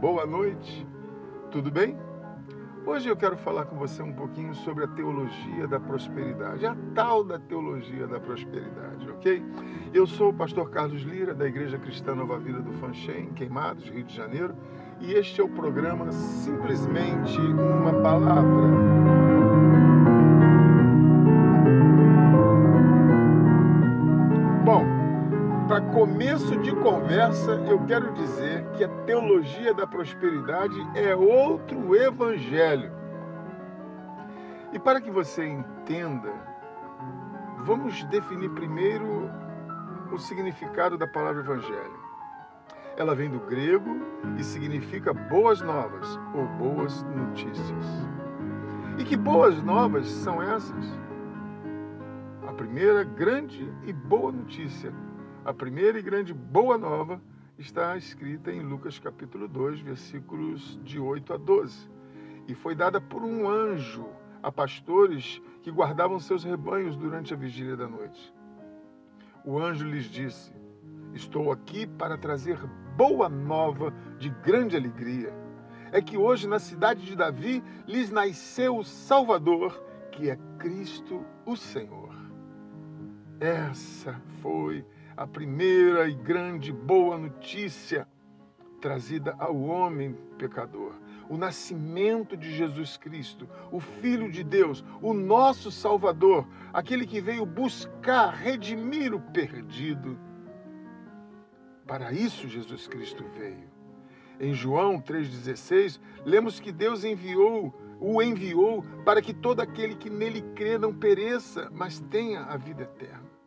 boa noite, tudo bem? Hoje eu quero falar com você um pouquinho sobre a teologia da prosperidade, a tal da teologia da prosperidade, ok? Eu sou o pastor Carlos Lira, da Igreja Cristã Nova Vida do Fanchen, em Queimados, Rio de Janeiro, e este é o programa Simplesmente uma Palavra. Bom, para começo de conversa, eu quero dizer que a teologia da prosperidade é outro evangelho. E para que você entenda, vamos definir primeiro o significado da palavra evangelho. Ela vem do grego e significa boas novas ou boas notícias. E que boas novas são essas? A primeira grande e boa notícia, a primeira e grande boa nova está escrita em Lucas capítulo 2, versículos de 8 a 12. E foi dada por um anjo a pastores que guardavam seus rebanhos durante a vigília da noite. O anjo lhes disse: Estou aqui para trazer boa nova de grande alegria. É que hoje na cidade de Davi lhes nasceu o Salvador, que é Cristo o Senhor. Essa foi a primeira e grande boa notícia trazida ao homem pecador. O nascimento de Jesus Cristo, o Filho de Deus, o nosso Salvador, aquele que veio buscar, redimir o perdido. Para isso Jesus Cristo veio. Em João 3,16, lemos que Deus enviou, o enviou para que todo aquele que nele crê não pereça, mas tenha a vida eterna.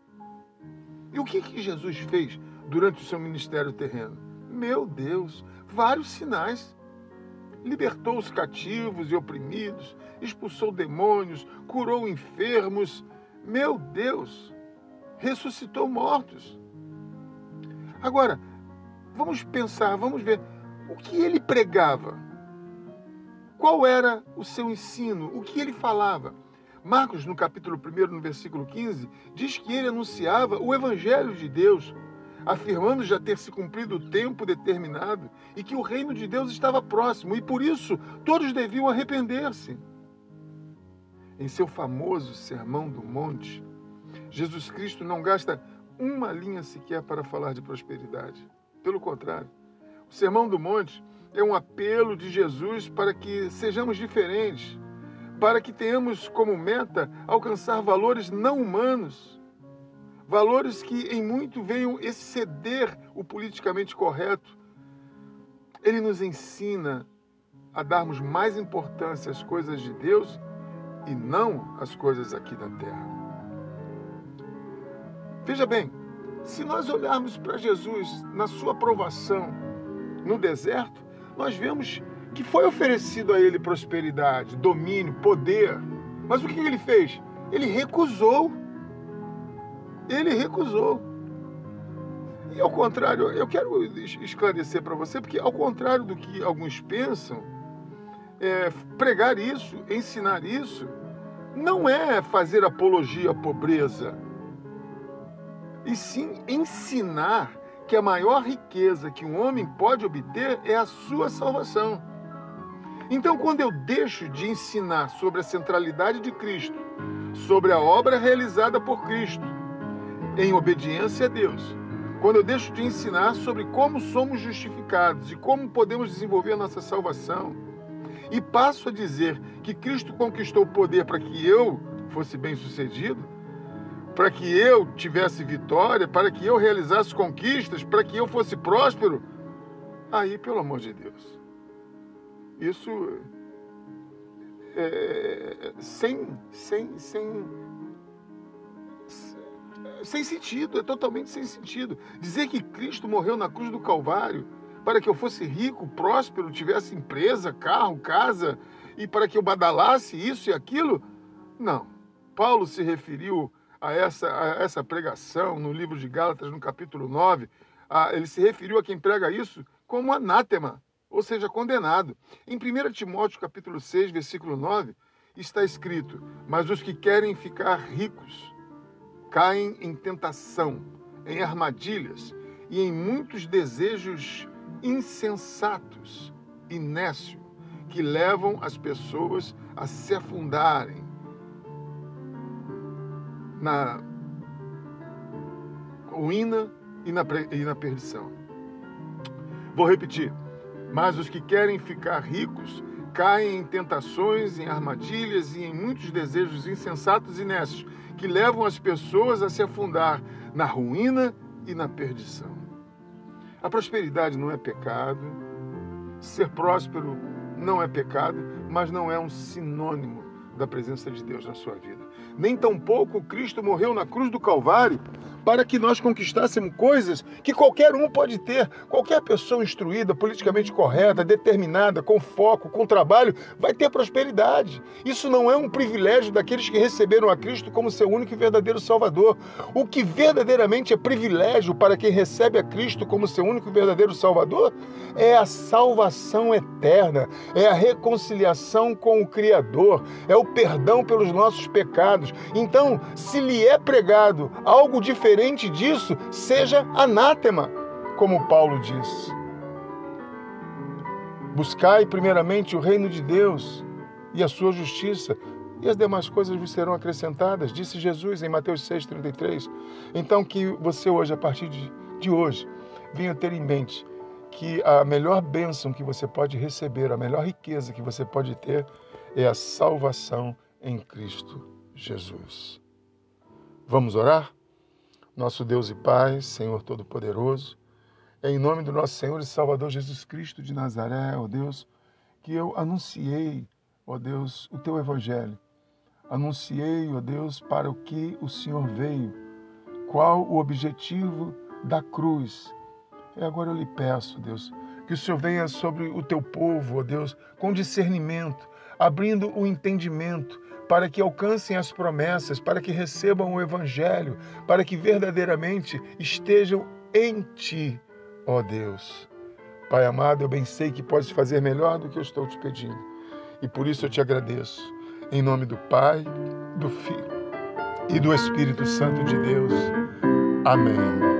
E o que, que Jesus fez durante o seu ministério terreno? Meu Deus, vários sinais. Libertou os cativos e oprimidos, expulsou demônios, curou enfermos. Meu Deus, ressuscitou mortos. Agora, vamos pensar, vamos ver o que ele pregava. Qual era o seu ensino? O que ele falava? Marcos, no capítulo 1, no versículo 15, diz que ele anunciava o Evangelho de Deus, afirmando já ter se cumprido o tempo determinado e que o reino de Deus estava próximo e por isso todos deviam arrepender-se. Em seu famoso Sermão do Monte, Jesus Cristo não gasta uma linha sequer para falar de prosperidade. Pelo contrário, o Sermão do Monte é um apelo de Jesus para que sejamos diferentes para que tenhamos como meta alcançar valores não humanos, valores que em muito venham exceder o politicamente correto. Ele nos ensina a darmos mais importância às coisas de Deus e não às coisas aqui da terra. Veja bem, se nós olharmos para Jesus na sua provação no deserto, nós vemos que foi oferecido a ele prosperidade, domínio, poder. Mas o que ele fez? Ele recusou. Ele recusou. E ao contrário, eu quero esclarecer para você, porque ao contrário do que alguns pensam, é, pregar isso, ensinar isso, não é fazer apologia à pobreza, e sim ensinar que a maior riqueza que um homem pode obter é a sua salvação. Então, quando eu deixo de ensinar sobre a centralidade de Cristo, sobre a obra realizada por Cristo, em obediência a Deus, quando eu deixo de ensinar sobre como somos justificados e como podemos desenvolver a nossa salvação, e passo a dizer que Cristo conquistou o poder para que eu fosse bem-sucedido, para que eu tivesse vitória, para que eu realizasse conquistas, para que eu fosse próspero, aí, pelo amor de Deus, isso é, sem, sem, sem, sem sentido, é totalmente sem sentido. Dizer que Cristo morreu na cruz do Calvário para que eu fosse rico, próspero, tivesse empresa, carro, casa, e para que eu badalasse isso e aquilo, não. Paulo se referiu a essa, a essa pregação no livro de Gálatas, no capítulo 9, a, ele se referiu a quem prega isso como anátema ou seja, condenado. Em 1 Timóteo capítulo 6, versículo 9, está escrito: "Mas os que querem ficar ricos caem em tentação, em armadilhas e em muitos desejos insensatos e nécios que levam as pessoas a se afundarem na ruína e na, e na perdição. Vou repetir. Mas os que querem ficar ricos caem em tentações, em armadilhas e em muitos desejos insensatos e nécios que levam as pessoas a se afundar na ruína e na perdição. A prosperidade não é pecado, ser próspero não é pecado, mas não é um sinônimo da presença de Deus na sua vida. Nem tampouco Cristo morreu na cruz do Calvário para que nós conquistássemos coisas que qualquer um pode ter. Qualquer pessoa instruída, politicamente correta, determinada, com foco, com trabalho, vai ter prosperidade. Isso não é um privilégio daqueles que receberam a Cristo como seu único e verdadeiro Salvador. O que verdadeiramente é privilégio para quem recebe a Cristo como seu único e verdadeiro Salvador é a salvação eterna, é a reconciliação com o Criador, é o perdão pelos nossos pecados. Então, se lhe é pregado algo diferente, diferente disso seja anátema, como Paulo diz. Buscai primeiramente o reino de Deus e a sua justiça, e as demais coisas vos serão acrescentadas, disse Jesus em Mateus 6,33. Então, que você hoje, a partir de, de hoje, venha ter em mente que a melhor bênção que você pode receber, a melhor riqueza que você pode ter, é a salvação em Cristo Jesus. Vamos orar? Nosso Deus e Pai, Senhor Todo-Poderoso, é em nome do nosso Senhor e Salvador Jesus Cristo de Nazaré, ó Deus, que eu anunciei, ó Deus, o teu Evangelho. Anunciei, ó Deus, para o que o Senhor veio, qual o objetivo da cruz. E agora eu lhe peço, Deus, que o Senhor venha sobre o teu povo, ó Deus, com discernimento, abrindo o entendimento, para que alcancem as promessas, para que recebam o Evangelho, para que verdadeiramente estejam em Ti, ó Deus. Pai amado, eu bem sei que podes fazer melhor do que eu estou te pedindo. E por isso eu te agradeço. Em nome do Pai, do Filho e do Espírito Santo de Deus. Amém.